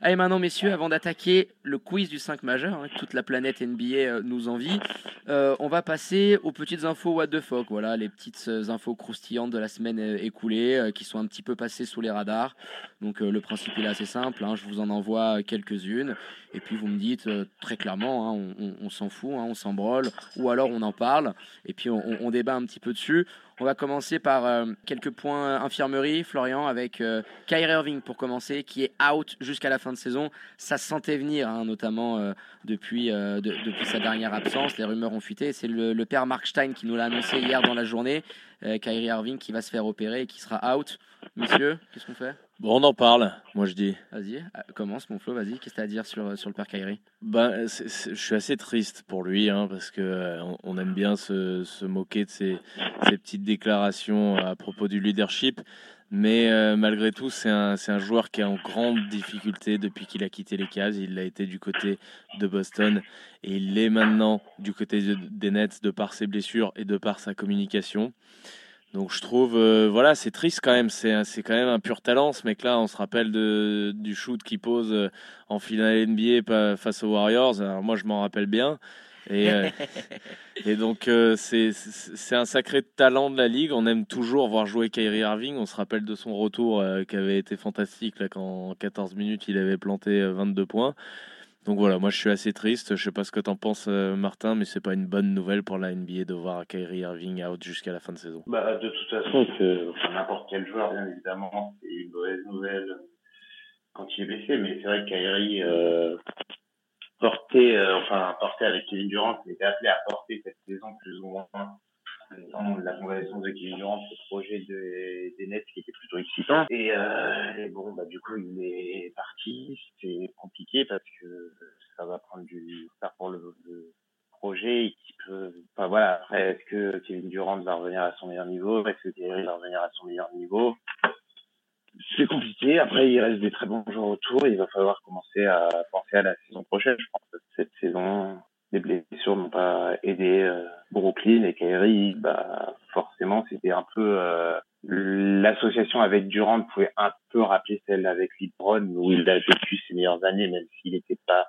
Allez maintenant messieurs, avant d'attaquer le quiz du 5 majeur, hein, toute la planète NBA euh, nous envie, euh, on va passer aux petites infos what the fuck, voilà les petites euh, infos croustillantes de la semaine écoulée qui sont un petit peu passées sous les radars. Donc le principe est assez simple, hein, je vous en envoie quelques-unes et puis vous me dites très clairement, hein, on, s'en fout, on s'en ou alors on en parle et puis on, on débat un petit peu dessus. On va commencer par euh, quelques points infirmerie, Florian, avec euh, Kyrie Irving pour commencer, qui est out jusqu'à la fin de saison. Ça se sentait venir, hein, notamment euh, depuis, depuis sa dernière absence. Les rumeurs ont fuité. C'est le, le, père Mark Stein qui nous l'a annoncé hier dans la journée. Kyrie Irving qui va se faire opérer et qui sera out. Messieurs, qu'est-ce qu'on fait? Bon, on en parle, moi je dis. Vas-y, euh, commence mon Flo, vas-y. Qu'est-ce que tu as à dire sur, euh, sur le père Kyrie? Ben, Je suis assez triste pour lui, hein, parce qu'on euh, on aime bien se, se moquer de ses, petites déclarations à propos du leadership. Mais malgré tout, c'est un, joueur qui est en grande difficulté depuis qu'il a quitté les cases. Il a été du côté de Boston et il l'est maintenant du côté des Nets de par ses blessures et de par sa communication. Donc je trouve, euh, voilà, c'est triste quand même. C'est, quand même un pur talent, ce mec-là. On se rappelle du shoot qu'il pose euh, en finale NBA face aux Warriors. Alors moi, je m'en rappelle bien. Et, euh, et donc c'est, c'est un sacré talent de la ligue. On aime toujours voir jouer Kyrie Irving. On se rappelle de son retour qui avait été fantastique là, quand en 14 minutes il avait planté 22 points. Donc voilà, moi je suis assez triste. Je sais pas ce que tu en penses, euh, Martin, mais c'est pas une bonne nouvelle pour la NBA de voir Kyrie Irving out jusqu'à la fin de saison. Bah, de toute façon, que n'importe quel joueur, bien évidemment, c'est une mauvaise nouvelle quand il est blessé. Mais c'est vrai que Kyrie euh, portait, euh, enfin portait avec Kevin Durant, il était appelé à porter cette saison plus ou moins la convalescence de Kevin Durant, ce projet de, des Nets qui était plutôt excitant. Et, euh, et bon, bah, du coup, il est parti. C'est compliqué parce que ça va prendre du retard pour le, le projet qui peut, enfin voilà, est-ce que Kevin Durant va revenir à son meilleur niveau? Est-ce que Kyrie va revenir à son meilleur niveau? C'est compliqué. Après, il reste des très bons joueurs autour. Il va falloir commencer à penser à la saison prochaine. Je pense que cette saison, les blessures n'ont pas aidé euh, Brooklyn et Kyrie, bah forcément c'était un peu euh, l'association avec Durant pouvait un peu rappeler celle avec LeBron où il a vécu ses meilleures années même s'il n'était pas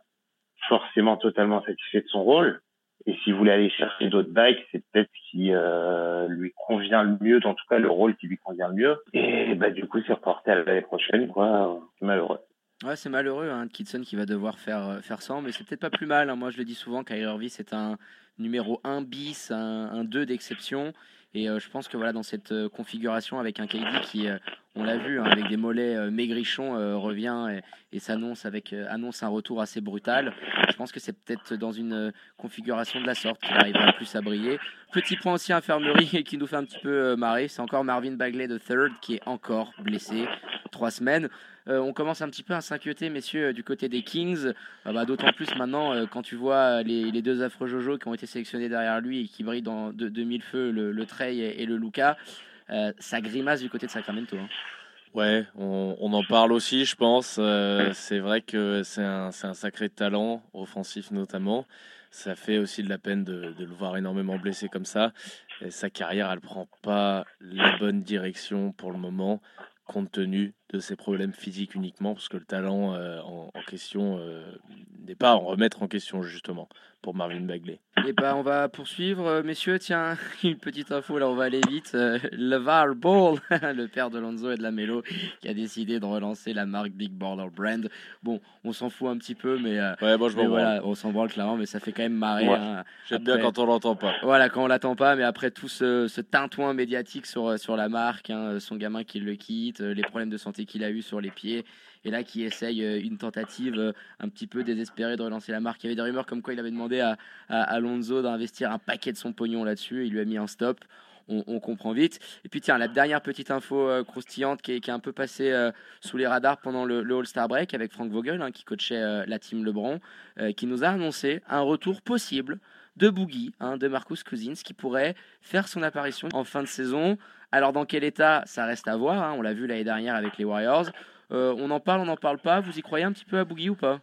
forcément totalement satisfait de son rôle. Et s'il voulait aller chercher d'autres bikes, c'est peut-être ce qui euh, lui convient le mieux, en tout cas le rôle qui lui convient le mieux. Et bah du coup c'est reporté à l'année prochaine, quoi. C'est malheureux. Ouais, c'est malheureux, hein, Kitson qui va devoir faire, euh, faire ça, mais c'est peut-être pas plus mal. Hein. Moi, je le dis souvent, Kyrie Irving, c'est un numéro 1 bis, un, un 2 d'exception. Et euh, je pense que voilà, dans cette euh, configuration avec un KD qui, on l'a vu, hein, avec des mollets maigrichons, revient et, s'annonce avec annonce un retour assez brutal. Je pense que c'est peut-être dans une configuration de la sorte qu'il arrivera plus à briller. Petit point aussi infirmerie qui nous fait un petit peu marrer, c'est encore Marvin Bagley de third qui est encore blessé. Trois semaines. Euh, on commence un petit peu à s'inquiéter, messieurs, euh, du côté des Kings. Euh, bah, d'autant plus maintenant quand tu vois les, deux affreux Jojo qui ont été sélectionnés derrière lui et qui brillent dans de, 2000 feux, le, le Et, le Luca. ça grimace du côté de Sacramento. Hein. Ouais, on, en parle aussi, je pense. c'est vrai que c'est un, sacré talent, offensif notamment. Ça fait aussi de la peine de, le voir énormément blessé comme ça. Sa carrière, elle prend pas la bonne direction pour le moment compte tenu de ses problèmes physiques uniquement, parce que le talent euh, en, question euh, n'est pas à en remettre en question justement pour Marvin Bagley. Et eh ben on va poursuivre, euh, messieurs. Tiens, une petite info, là on va aller vite. Euh, LeVar Ball, le père de Lonzo et de la Melo, qui a décidé de relancer la marque Big Baller Brand. Bon, on s'en fout un petit peu, mais, euh, ouais, bon, je voilà, on s'en branle clairement, mais ça fait quand même marrer. Hein. J'aime bien quand on l'entend pas. Voilà, quand on l'attend pas, mais après tout ce, ce tintouin médiatique sur, sur la marque, hein, son gamin qui le quitte, les problèmes de santé qu'il a eu sur les pieds et là qui essaye euh, une tentative euh, un petit peu désespérée de relancer la marque. Il y avait des rumeurs comme quoi il avait demandé à, Alonso d'investir un paquet de son pognon là-dessus. Il lui a mis un stop. On, comprend vite. Et puis tiens, la dernière petite info euh, croustillante qui est, un peu passée sous les radars pendant le, All-Star Break avec Frank Vogel, hein, qui coachait la team LeBron, qui nous a annoncé un retour possible de Boogie, hein, de Marcus Cousins, qui pourrait faire son apparition en fin de saison. Alors dans quel état, ça reste à voir. Hein. on l'a vu l'année dernière avec les Warriors. Euh, on en parle, on n'en parle pas. Vous y croyez un petit peu à Boogie ou pas?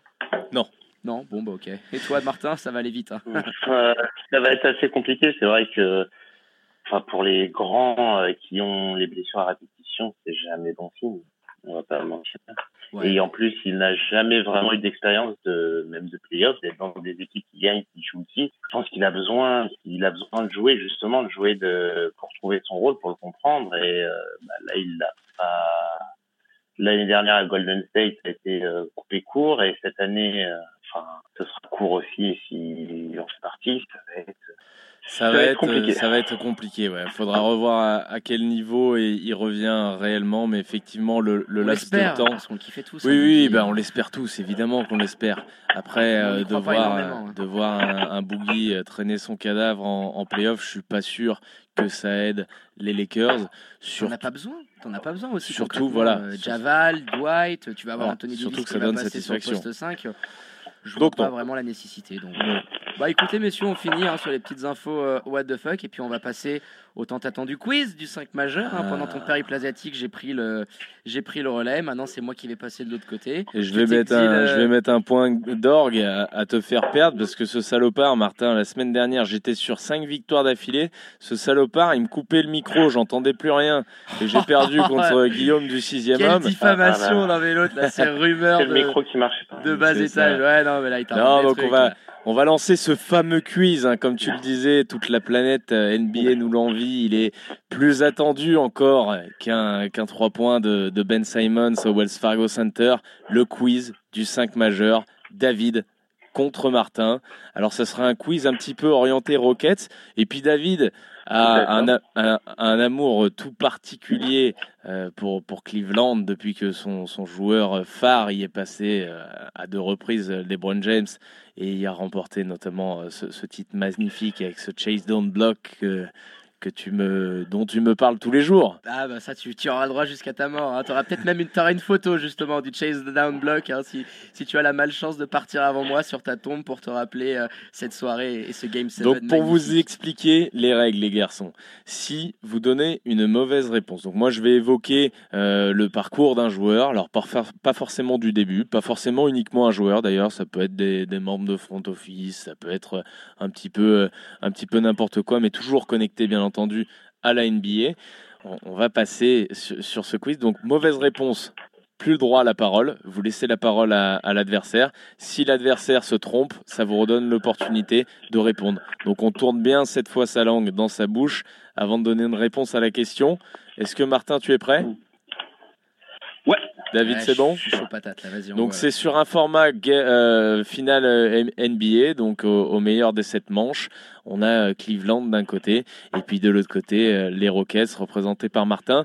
Non. Non, bon, bah ok. Et toi, Martin, ça va aller vite. Hein. ça va être assez compliqué. C'est vrai que enfin, pour les grands euh, qui ont les blessures à répétition, c'est jamais bon signe. On va pas mentir. Et en plus, il n'a jamais vraiment eu d'expérience de même de playoff, d'être dans des équipes qui gagnent, qui jouent aussi. Je pense qu'il a besoin, il a besoin de jouer justement, de jouer de pour trouver son rôle, pour le comprendre. Et euh, bah, là, il l'a. L'année dernière à Golden State, a été euh, coupé court, et cette année, euh, enfin, ce sera court aussi si on fait partie. Ça va être ça, va, être, compliqué. Ça va être compliqué. Ouais. Faudra revoir à, quel niveau et il revient réellement, mais effectivement le, le laps de temps. Parce qu'on kiffait tous. Oui, oui, ben on l'espère tous, évidemment qu'on l'espère. Après, euh, de, voir, hein. de voir un, un boogie euh, traîner son cadavre en, en playoff, je suis pas sûr que ça aide les Lakers. Sur... T'en as pas besoin. T'en as pas besoin aussi. Surtout, voilà. Euh, Javal, Dwight, tu vas avoir Anthony Davis surtout que ça donne satisfaction. Sur poste 5 je vois pas vraiment la nécessité. Donc, bah écoutez, messieurs, on finit hein, sur les petites infos euh, what the fuck et puis on va passer au tant attendu quiz du 5 majeur. Hein. Pendant ton ah. périple asiatique, j'ai pris le j'ai pris le relais. Maintenant, c'est moi qui vais passer de l'autre côté. Et je vais mettre un, je vais mettre un point d'orgue à, te faire perdre parce que ce salopard, Martin, la semaine dernière, j'étais sur 5 victoires d'affilée. Ce salopard, il me coupait le micro, j'entendais plus rien et j'ai perdu contre Guillaume du 6 Quelle homme. diffamation ah, l'un l'autre, là, c'est rumeur de, micro qui marche pas. de bas étage. Ouais, non, mais là, il Non, donc on va on va lancer ce fameux quiz, hein, comme tu le disais, toute la planète euh, NBA nous l'envie. Il est plus attendu encore qu'un qu'un 3 points de, de, Ben Simons au Wells Fargo Center. Le quiz du 5 majeur, David contre Martin. Alors ce sera un quiz un petit peu orienté Rockets. Et puis David, a un, un, un, amour tout particulier euh, pour, pour Cleveland depuis que son, son joueur phare y est passé euh, à deux reprises, LeBron James, et il a remporté notamment euh, ce, ce titre magnifique avec ce chase down block que tu me, dont tu me parles tous les jours. Ah bah ça, tu, tu auras le droit jusqu'à ta mort. Hein. Tu auras peut-être même une, auras une photo justement du Chase the Down Block hein, si, si tu as la malchance de partir avant moi sur ta tombe pour te rappeler euh, cette soirée et ce Game 7. Donc pour vous expliquer les règles les garçons, si vous donnez une mauvaise réponse, donc moi je vais évoquer euh, le parcours d'un joueur, alors pas forcément du début, pas forcément uniquement un joueur d'ailleurs, ça peut être des, des, membres de front office, ça peut être un petit peu, un petit peu n'importe quoi, mais toujours connecté bien entendu à la NBA. On, va passer sur, ce quiz. Donc, mauvaise réponse, plus le droit à la parole. Vous laissez la parole à, l'adversaire. Si l'adversaire se trompe, ça vous redonne l'opportunité de répondre. Donc, on tourne bien cette fois sa langue dans sa bouche avant de donner une réponse à la question. Est-ce que Martin, tu es prêt? Ouais. David, c'est bon Je suis chaud patate là, vas-y. Donc c'est sur un format euh, final euh, NBA, donc au, meilleur des sept manches. On a euh, Cleveland d'un côté et puis de l'autre côté les Rockets représentés par Martin.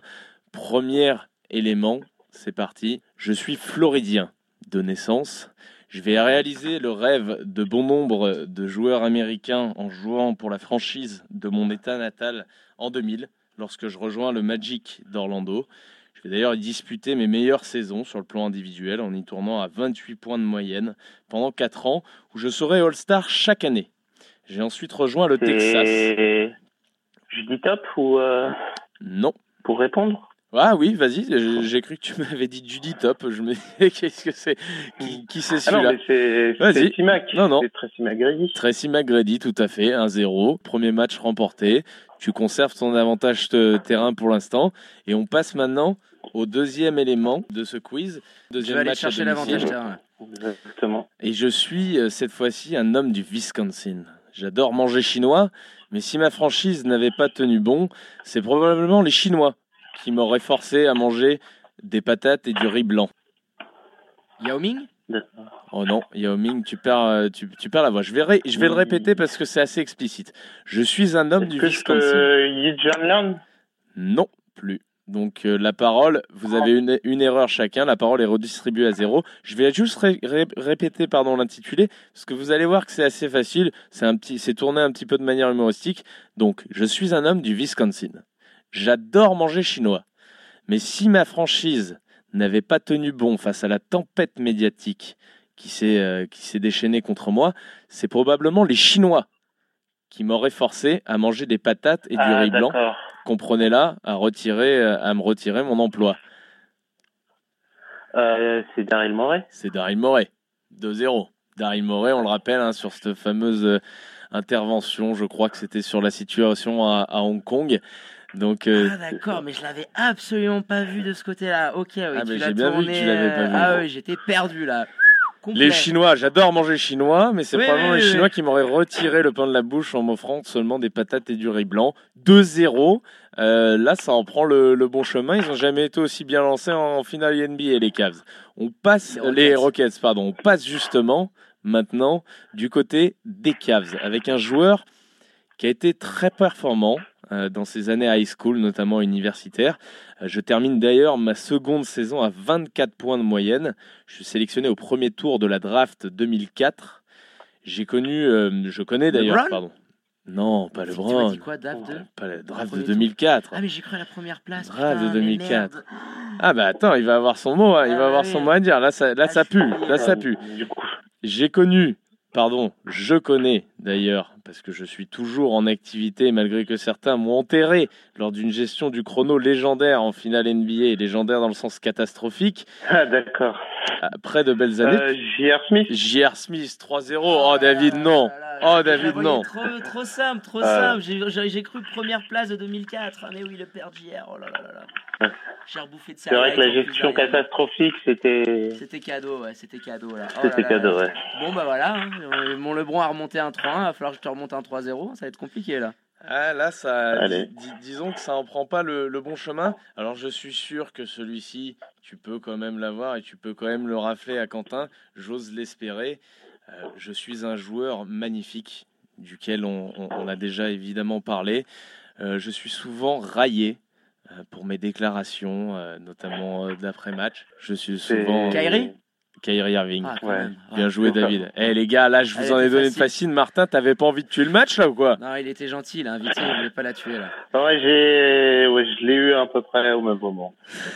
Premier élément, c'est parti. Je suis floridien de naissance. Je vais réaliser le rêve de bon nombre de joueurs américains en jouant pour la franchise de mon état natal en 2000, lorsque je rejoins le Magic d'Orlando. Je vais d'ailleurs disputer mes meilleures saisons sur le plan individuel en y tournant à 28 points de moyenne pendant 4 ans où je serai All-Star chaque année. J'ai ensuite rejoint le Texas. Je dis top ou euh, Non. Pour répondre? Ah oui, vas-y, j'ai cru que tu m'avais dit Judy Top. Je me disais, qu'est-ce que c'est? Qui, qui c'est ah celui-là? C'est Tracy Mac. Non, non. Tracy McGrady. Tracy McGrady, tout à fait. 1-0. Premier match remporté. Tu conserves ton avantage de terrain pour l'instant. Et on passe maintenant au deuxième élément de ce quiz. Deuxième je vais aller chercher l'avantage terrain. Exactement. Et je suis euh, cette fois-ci un homme du Wisconsin. J'adore manger chinois, mais si ma franchise n'avait pas tenu bon, c'est probablement les Chinois qui m'auraient forcé à manger des patates et du riz blanc. Yao Ming? Oh non, Yao Ming, tu perds, euh, tu, tu perds la voix. Je vais, je vais le répéter parce que c'est assez explicite. Je suis un homme du Wisconsin. Non, plus. Donc euh, la parole, vous avez une, erreur chacun, la parole est redistribuée à zéro. Je vais juste répéter pardon l'intitulé parce que vous allez voir que c'est assez facile, c'est un tourné un petit peu de manière humoristique. Donc, je suis un homme du Wisconsin. J'adore manger chinois. Mais si ma franchise n'avait pas tenu bon face à la tempête médiatique qui s'est euh, qui s'est déchaînée contre moi, c'est probablement les Chinois qui m'auraient forcé à manger des patates et du ah, riz blanc comprenez-la, à, retirer, euh, à me retirer mon emploi euh, C'est Daryl Morey C'est Daryl Morey, 2-0. Daryl Morey, on le rappelle, hein, sur cette fameuse euh, intervention, je crois que c'était sur la situation à, Hong Kong. Donc, euh, Ah d'accord, mais je l'avais absolument pas vu de ce côté-là. Ok, oui, Ah, tu l'as j'ai bien vu que tu tourné, pas euh, vu. Ah oui, j'étais perdu là. Complet. les Chinois, j'adore manger chinois, mais c'est Oui, probablement oui, les oui, Chinois qui m'auraient retiré le pain de la bouche en m'offrant seulement des patates et du riz blanc. 2-0. Euh, là, ça en prend le, le bon chemin. Ils ont jamais été aussi bien lancés en finale NBA, les Cavs. On passe, Les les Rockets. Rockets, pardon. On passe justement maintenant du côté des Cavs avec un joueur qui a été très performant dans ses années high school, notamment universitaire. Euh, je termine d'ailleurs ma seconde saison à 24 points de moyenne. Je suis sélectionné au premier tour de la draft 2004. J'ai connu, euh, je connais d'ailleurs, pardon. Non, pas Tu m'as LeBron. dit quoi, DAF 2 Pas la draft de tour. 2004. Ah mais j'ai cru à la première place. Draft putain, de mais 2004. merde. Ah bah attends, il va avoir son mot, hein, il Ah va avoir oui. son mot à dire. Là, ça, là, Ah, ça pue. Là, ça pue. J'ai connu, pardon, je connais d'ailleurs, parce que je suis toujours en activité malgré que certains m'ont enterré lors d'une gestion du chrono légendaire en finale NBA, légendaire dans le sens catastrophique, ah, d'accord. après de belles années. Euh, J.R. Smith J.R. Smith 3-0, oh David non, là là, Oh, David, non. Trop, trop simple, trop Ah. simple. J'ai cru première place de 2004. Ah mais oui, le père JR. Oh là là là là. J'ai rebouffé de C'est vrai que la gestion catastrophique, c'était. C'était cadeau, ouais, c'était cadeau là. Oh là C'était cadeau, là. ouais. Bon bah voilà, hein. Euh, mon Lebron a remonté un 3-1, va falloir que je te remonte un 3-0, ça va être compliqué là. Ah là, ça, Allez. dis- dis- disons que ça en prend pas le, le bon chemin. Alors je suis sûr que celui-ci, tu peux quand même l'avoir et tu peux quand même le rafler à Quentin. J'ose l'espérer. Euh, je suis un joueur magnifique duquel on, on- on a déjà évidemment parlé. Euh, je suis souvent raillé euh, pour mes déclarations, euh, notamment euh, d'après-match. Je suis souvent Kyrie Kyrie Irving. Ah, Ouais. Bien joué. David. Eh les gars, là je Elle vous en ai donné une facile. facile. Martin, t'avais pas envie de tuer le match là ou quoi? Non, il était gentil, il a invité, il voulait pas la tuer là. Ouais, j'ai, ouais, je l'ai eu à peu près au même moment.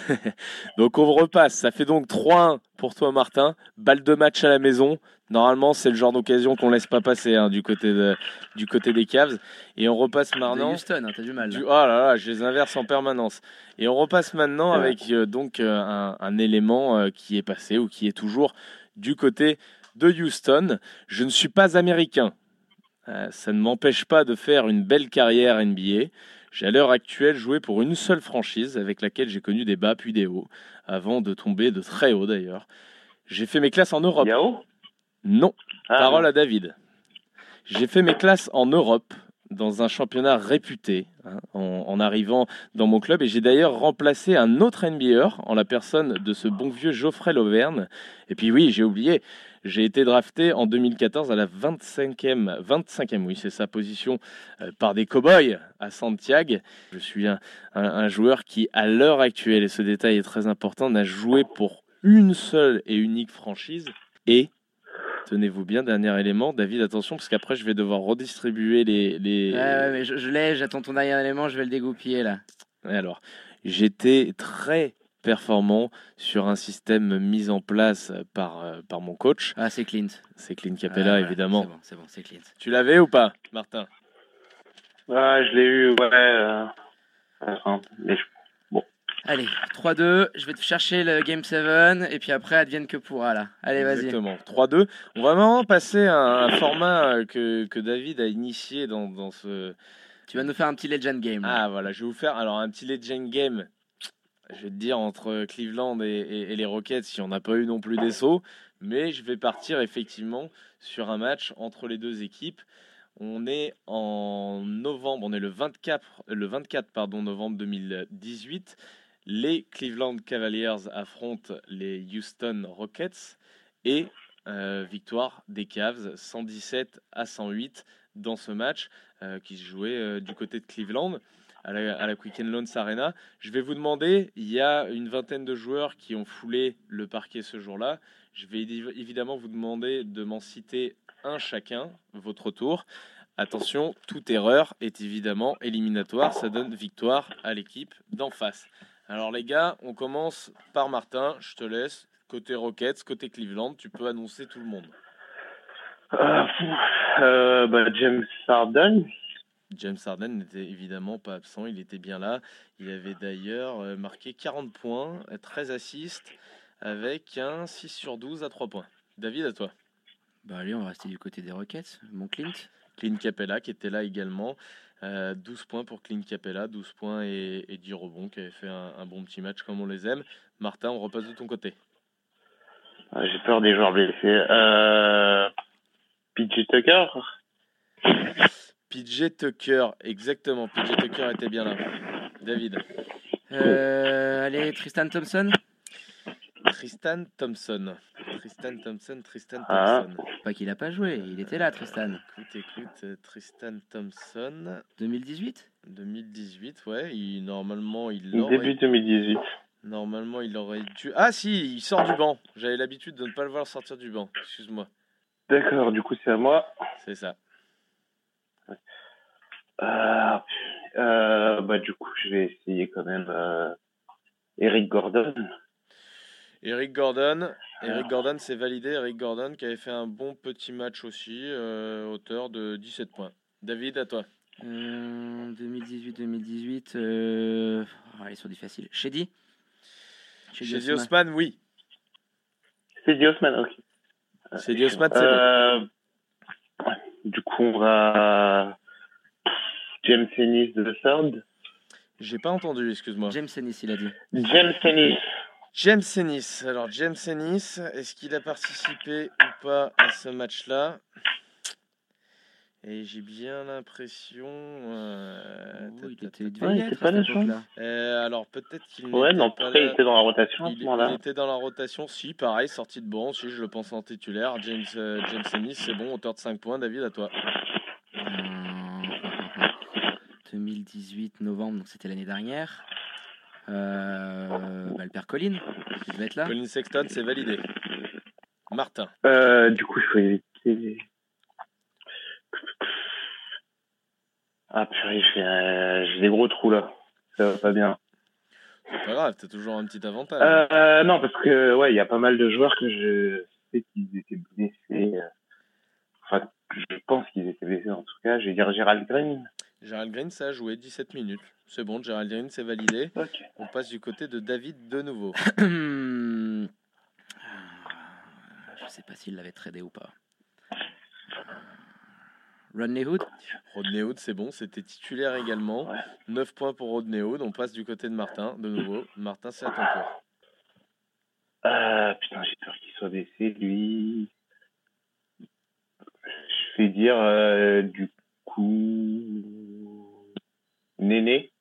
Donc on repasse, ça fait donc 3-1 pour toi Martin, balle de match à la maison. Normalement c'est le genre d'occasion qu'on laisse pas passer hein, du, côté de- du côté des Cavs. Et on repasse maintenant... Houston, hein, t'as du mal. là. Du... Oh là là, je les inverse en permanence. Et on repasse maintenant avec euh, donc euh, un, un élément euh, qui est passé ou qui est toujours du côté de Houston. Je ne suis pas américain. Ça ne m'empêche pas de faire une belle carrière NBA. J'ai à l'heure actuelle joué pour une seule franchise avec laquelle j'ai connu des bas puis des hauts, avant de tomber de très haut d'ailleurs. J'ai fait mes classes en Europe. Yao? Non, Ah, Parole à David. J'ai fait mes classes en Europe, dans un championnat réputé, hein, en, en arrivant dans mon club. Et j'ai d'ailleurs remplacé un autre NBAer en la personne de ce bon vieux Geoffrey Lauvergne. Et puis oui, j'ai oublié, j'ai été drafté en 2014 à la 25e, 25e oui, c'est sa position, euh, par des cow-boys à Santiago. Je suis un, un- un joueur qui, à l'heure actuelle, et ce détail est très important, n'a joué pour une seule et unique franchise. Et Tenez-vous bien, dernier élément. David, attention, parce qu'après, je vais devoir redistribuer les. les... Ouais, ouais, mais je, je l'ai, j'attends ton dernier élément, je vais le dégoupiller là. Et Alors, j'étais très performant sur un système mis en place par, euh, par mon coach. Ah, c'est Clint. C'est Clint Capella, Ah, évidemment. C'est bon, c'est bon, c'est Clint. Tu l'avais ou pas, Martin? Ah, je l'ai eu, ouais. euh, enfin, mais je- Allez, 3-2, je vais te chercher le Game 7 et puis après, advienne que pourra là. Allez, vas-y. Exactement. 3-2. On va vraiment passer à un format euh, que, que David a initié dans, dans ce. Tu vas nous faire un petit Legend Game. là. Ah, voilà, je vais vous faire alors un petit Legend Game. Je vais te dire entre Cleveland et, les Rockets, si on n'a pas eu non plus des sauts. Mais je vais partir effectivement sur un match entre les deux équipes. On est en novembre, on est le 24, le 24 pardon, novembre 2018. Les Cleveland Cavaliers affrontent les Houston Rockets et euh, victoire des Cavs 117 à 108 dans ce match euh, qui se jouait euh, du côté de Cleveland à la, à Loans Arena. Je vais vous demander, il y a une vingtaine de joueurs qui ont foulé le parquet ce jour-là. Je vais évi- évidemment vous demander de m'en citer un chacun, votre tour. Attention, toute erreur est évidemment éliminatoire. Ça donne victoire à l'équipe d'en face. Alors les gars, on commence par Martin. Je te laisse. Côté Rockets, côté Cleveland, tu peux annoncer tout le monde. Pff, euh, bah, James Harden. James Harden n'était évidemment pas absent, il était bien là. Il avait d'ailleurs euh, marqué 40 points, euh, 13 assists, avec un 6 sur 12 à 3 points. David, à toi. Bah allez, on va rester du côté des Rockets. Mon Clint. Clint Capella qui était là également. 12 points pour Clint Capella, 12 points et, et 10 rebonds, qui avait fait un, bon petit match comme on les aime. Martin, on repasse de ton côté. J'ai peur des joueurs blessés. Euh, PJ Tucker? PJ Tucker, exactement. PJ Tucker était bien là. David. Euh, allez, Tristan Thompson Tristan Thompson. Tristan Thompson, Tristan ah. Thompson. Pas qu'il a pas joué, il était là, Tristan. Écoute, écoute, euh, Tristan Thompson. 2018 2018, ouais. Il, normalement, il Début 2018. Normalement, il aurait dû. Ah si, il sort du banc. J'avais l'habitude de ne pas le voir sortir du banc. Excuse-moi. D'accord, du coup, c'est à moi. C'est ça. Euh, euh, bah, du coup, je vais essayer quand même euh, Eric Gordon. Eric Gordon, Eric Gordon, c'est validé. Eric Gordon qui avait fait un bon petit match aussi, euh, auteur de 17 points. David, à toi. 2018-2018, euh, ah, ils sont difficiles. Shady? Shady Osman, oui. Shady Osman, ok. Shady Osman, c'est bon. Du coup, on va James Ennis de Third. J'ai pas entendu, excuse-moi. James Ennis, il a dit. James Ennis. James Ennis. Alors, James Ennis, est-ce qu'il a participé ou pas à ce match-là? Et j'ai bien l'impression. Euh, oh, il était, ouais, pas là, euh, Alors peut-être qu'il. Ouais, non, pas il était dans la rotation il, Il était dans la rotation, si, pareil, sorti de banc, si je le pense en titulaire. James, euh, James Ennis, c'est bon, auteur de 5 points. David, à toi. 2018, novembre, donc c'était l'année dernière. Euh, bah, le père Colin, il devait être là. Colin Sexton, c'est validé. Martin. Euh, du coup, je faut éviter. Ah purée, j'ai des gros trous là. Ça va pas bien. C'est pas grave, t'as toujours un petit avantage. Euh, non, parce que ouais, il y a pas mal de joueurs que je sais qu'ils étaient blessés. Enfin, je pense qu'ils étaient blessés en tout cas. Je vais dire Gérald Green. Gérald Green, ça a joué 17 minutes. C'est bon, Gérald Green, c'est validé. On passe du côté de David de nouveau. je sais pas s'il l'avait tradé ou pas. Rodney Hood Rodney Hood, c'est bon, c'était titulaire également. 9 points pour Rodney Hood. On passe du côté de Martin, de nouveau. Martin, c'est à ton tour. Euh, putain, j'ai peur qu'il soit blessé, lui. Je vais dire, euh, du coup. Néné?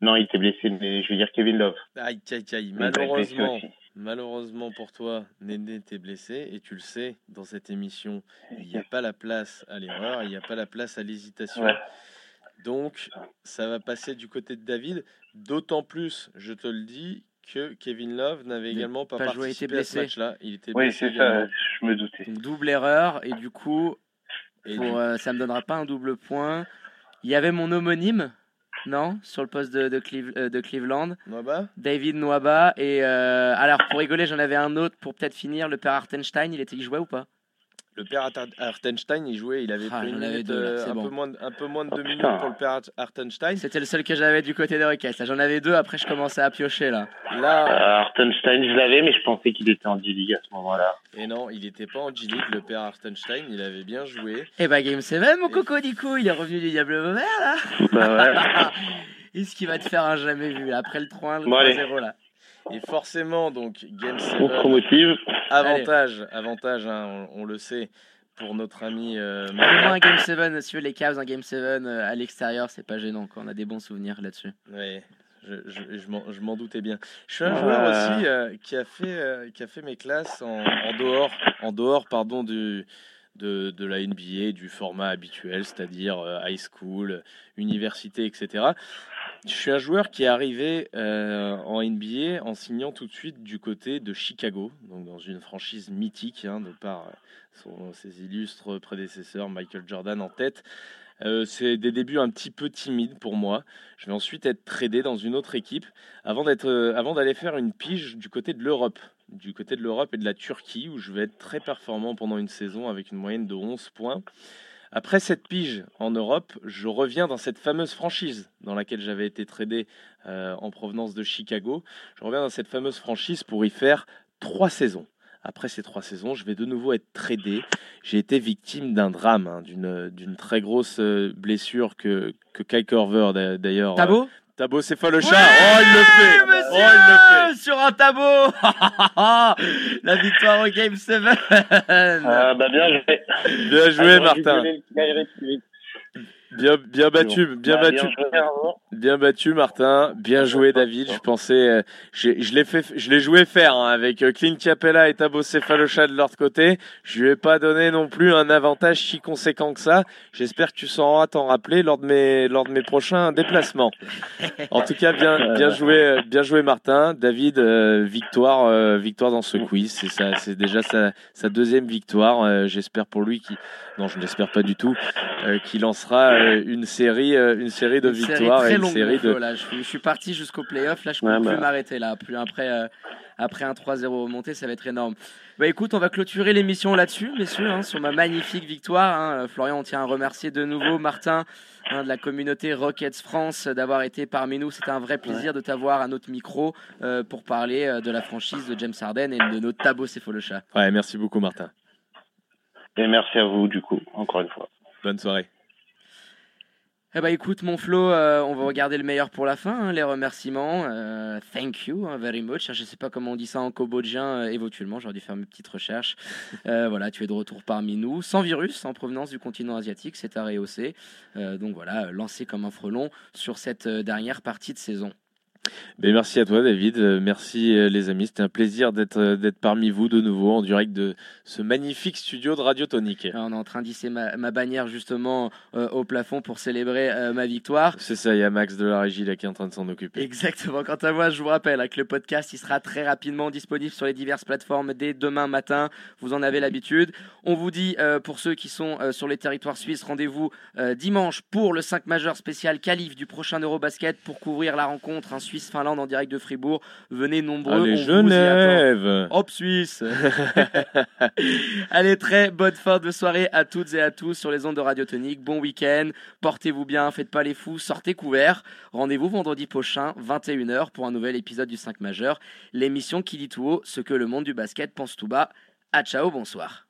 Non, il était blessé, mais je vais dire Kevin Love. Aïe, aïe, aïe. Malheureusement, malheureusement pour toi, Néné était blessé. Et tu le sais, dans cette émission, il n'y a pas la place à l'erreur, il n'y a pas la place à l'hésitation. Donc, ça va passer du côté de David. D'autant plus, je te le dis, que Kevin Love n'avait également pas, participé à ce match-là. Il était oui, c'est ça, je me doutais. double erreur, et du coup, pour, euh, ça me donnera pas un double point. Il y avait mon homonyme, non Sur le poste de, de, euh, de Cleveland. David Nwaba. Et euh, alors, pour rigoler, j'en avais un autre pour peut-être finir. Le père Artenstein, il, était, il jouait ou pas? Le père Artenstein, il jouait, il avait ah, pris une minute, euh, un, peu moins, un, peu moins, de deux minutes pour le père Artenstein. C'était le seul que j'avais du côté des requêtes. J'en avais deux, après je commençais à piocher là. là euh, Artenstein, je l'avais, mais je pensais qu'il était en G-League à ce moment-là. Et non, il n'était pas en G-League, le père Artenstein, il avait bien joué. Et eh bah Game 7, mon coco, du coup, il est revenu du Diable Vauvert là. Bah ouais. Est-ce qu'il va te faire un jamais vu? Après le 3-1, le 3-0 là et forcément, donc, Game 7. Avantage, avantage hein, on, le sait, pour notre ami. Euh, un Game 7, si les Cavs, un Game 7 euh, à l'extérieur, c'est pas gênant. Quoi. On a des bons souvenirs là-dessus. Oui, je, je, je m'en doutais bien. Je suis un joueur aussi euh, qui, a fait, euh, qui a fait mes classes en, en dehors, en dehors pardon, du, de, de, la NBA, du format habituel, c'est-à-dire high school, université, etc. Je suis un joueur qui est arrivé euh, en NBA en signant tout de suite du côté de Chicago, donc dans une franchise mythique hein, de par euh, ses illustres prédécesseurs, Michael Jordan en tête. Euh, c'est des débuts un petit peu timides pour moi. Je vais ensuite être tradé dans une autre équipe avant avant d'aller faire une pige du côté de l'Europe, du côté de l'Europe et de la Turquie où je vais être très performant pendant une saison avec une moyenne de 11 points. Après cette pige en Europe, je reviens dans cette fameuse franchise dans laquelle j'avais été tradé euh, en provenance de Chicago. Je reviens dans cette fameuse franchise pour y faire trois saisons après ces trois saisons, je vais de nouveau être tradé. J'ai été victime d'un drame, hein, d'une, d'une très grosse euh, blessure que, que Kai Corver d'ailleurs. Tabo Tabo chat. oh, il le fait. Oh, il le fait. Sur un tabo. La victoire au Game 7 ah, bah Bien joué. Bien joué, Martin Bien, bien battu, bien bah, battu, bien, battu, Martin. Bien joué, David. Je pensais, euh, je l'ai fait, je l'ai joué faire hein, avec euh, Clint Capella et Tabo Cefalocha de l'autre côté. Je lui ai pas donné non plus un avantage si conséquent que ça. J'espère que tu sauras t'en rappeler lors de mes, lors de mes prochains déplacements. En tout cas, bien, bien joué, euh, bien joué, Martin. David, victoire, victoire dans ce quiz. C'est ça, c'est déjà sa, sa deuxième victoire. J'espère pour lui qui, non, je n'espère pas du tout, qu'il lancera euh, une série, euh, une série de victoires et une série de. je, suis parti jusqu'au playoff. Là, je ne peux plus bah. m'arrêter là. Plus après, euh, après un 3-0 remonté, ça va être énorme. Bah écoute, on va clôturer l'émission là-dessus, messieurs, hein, sur ma magnifique victoire. Hein. Florian, on tient à remercier de nouveau Martin hein, de la communauté Rockets France d'avoir été parmi nous. C'était un vrai plaisir de t'avoir à notre micro pour parler de la franchise de James Harden et de nos tabos chat Ouais, merci beaucoup, Martin. Et merci à vous, du coup, encore une fois. Bonne soirée. Eh bah écoute mon Flo, euh, on va regarder le meilleur pour la fin, hein, les remerciements. Euh, thank you hein, very much. Je sais pas comment on dit ça en cambodgien euh, éventuellement, j'aurais dû faire mes petites recherches. voilà, tu es de retour parmi nous, sans virus, en provenance du continent asiatique, c'est à rehausser. donc voilà, lancé comme un frelon sur cette dernière partie de saison. Ben, merci à toi David, euh, merci euh, les amis, c'était un plaisir d'être euh, d'être parmi vous de nouveau en direct de ce magnifique studio de Radio Tonique. On est en train d'hisser ma, bannière justement au plafond pour célébrer ma victoire. C'est ça, il y a Max de la régie là qui est en train de s'en occuper. Exactement, quant à moi je vous rappelle que le podcast il sera très rapidement disponible sur les diverses plateformes dès demain matin, vous en avez l'habitude. On vous dit pour ceux qui sont sur les territoires suisses, rendez-vous dimanche pour le 5 majeur spécial qualif du prochain Eurobasket pour couvrir la rencontre en Suisse Finlande en direct de Fribourg. Venez nombreux. Allez, Genève Hop Suisse Allez, très bonne fin de soirée à toutes et à tous sur les ondes de Radio Tonique. Bon week-end, portez-vous bien, faites pas les fous, sortez couverts. Rendez-vous vendredi prochain, 21h, pour un nouvel épisode du 5 majeur. L'émission qui dit tout haut ce que le monde du basket pense tout bas. À ciao, bonsoir.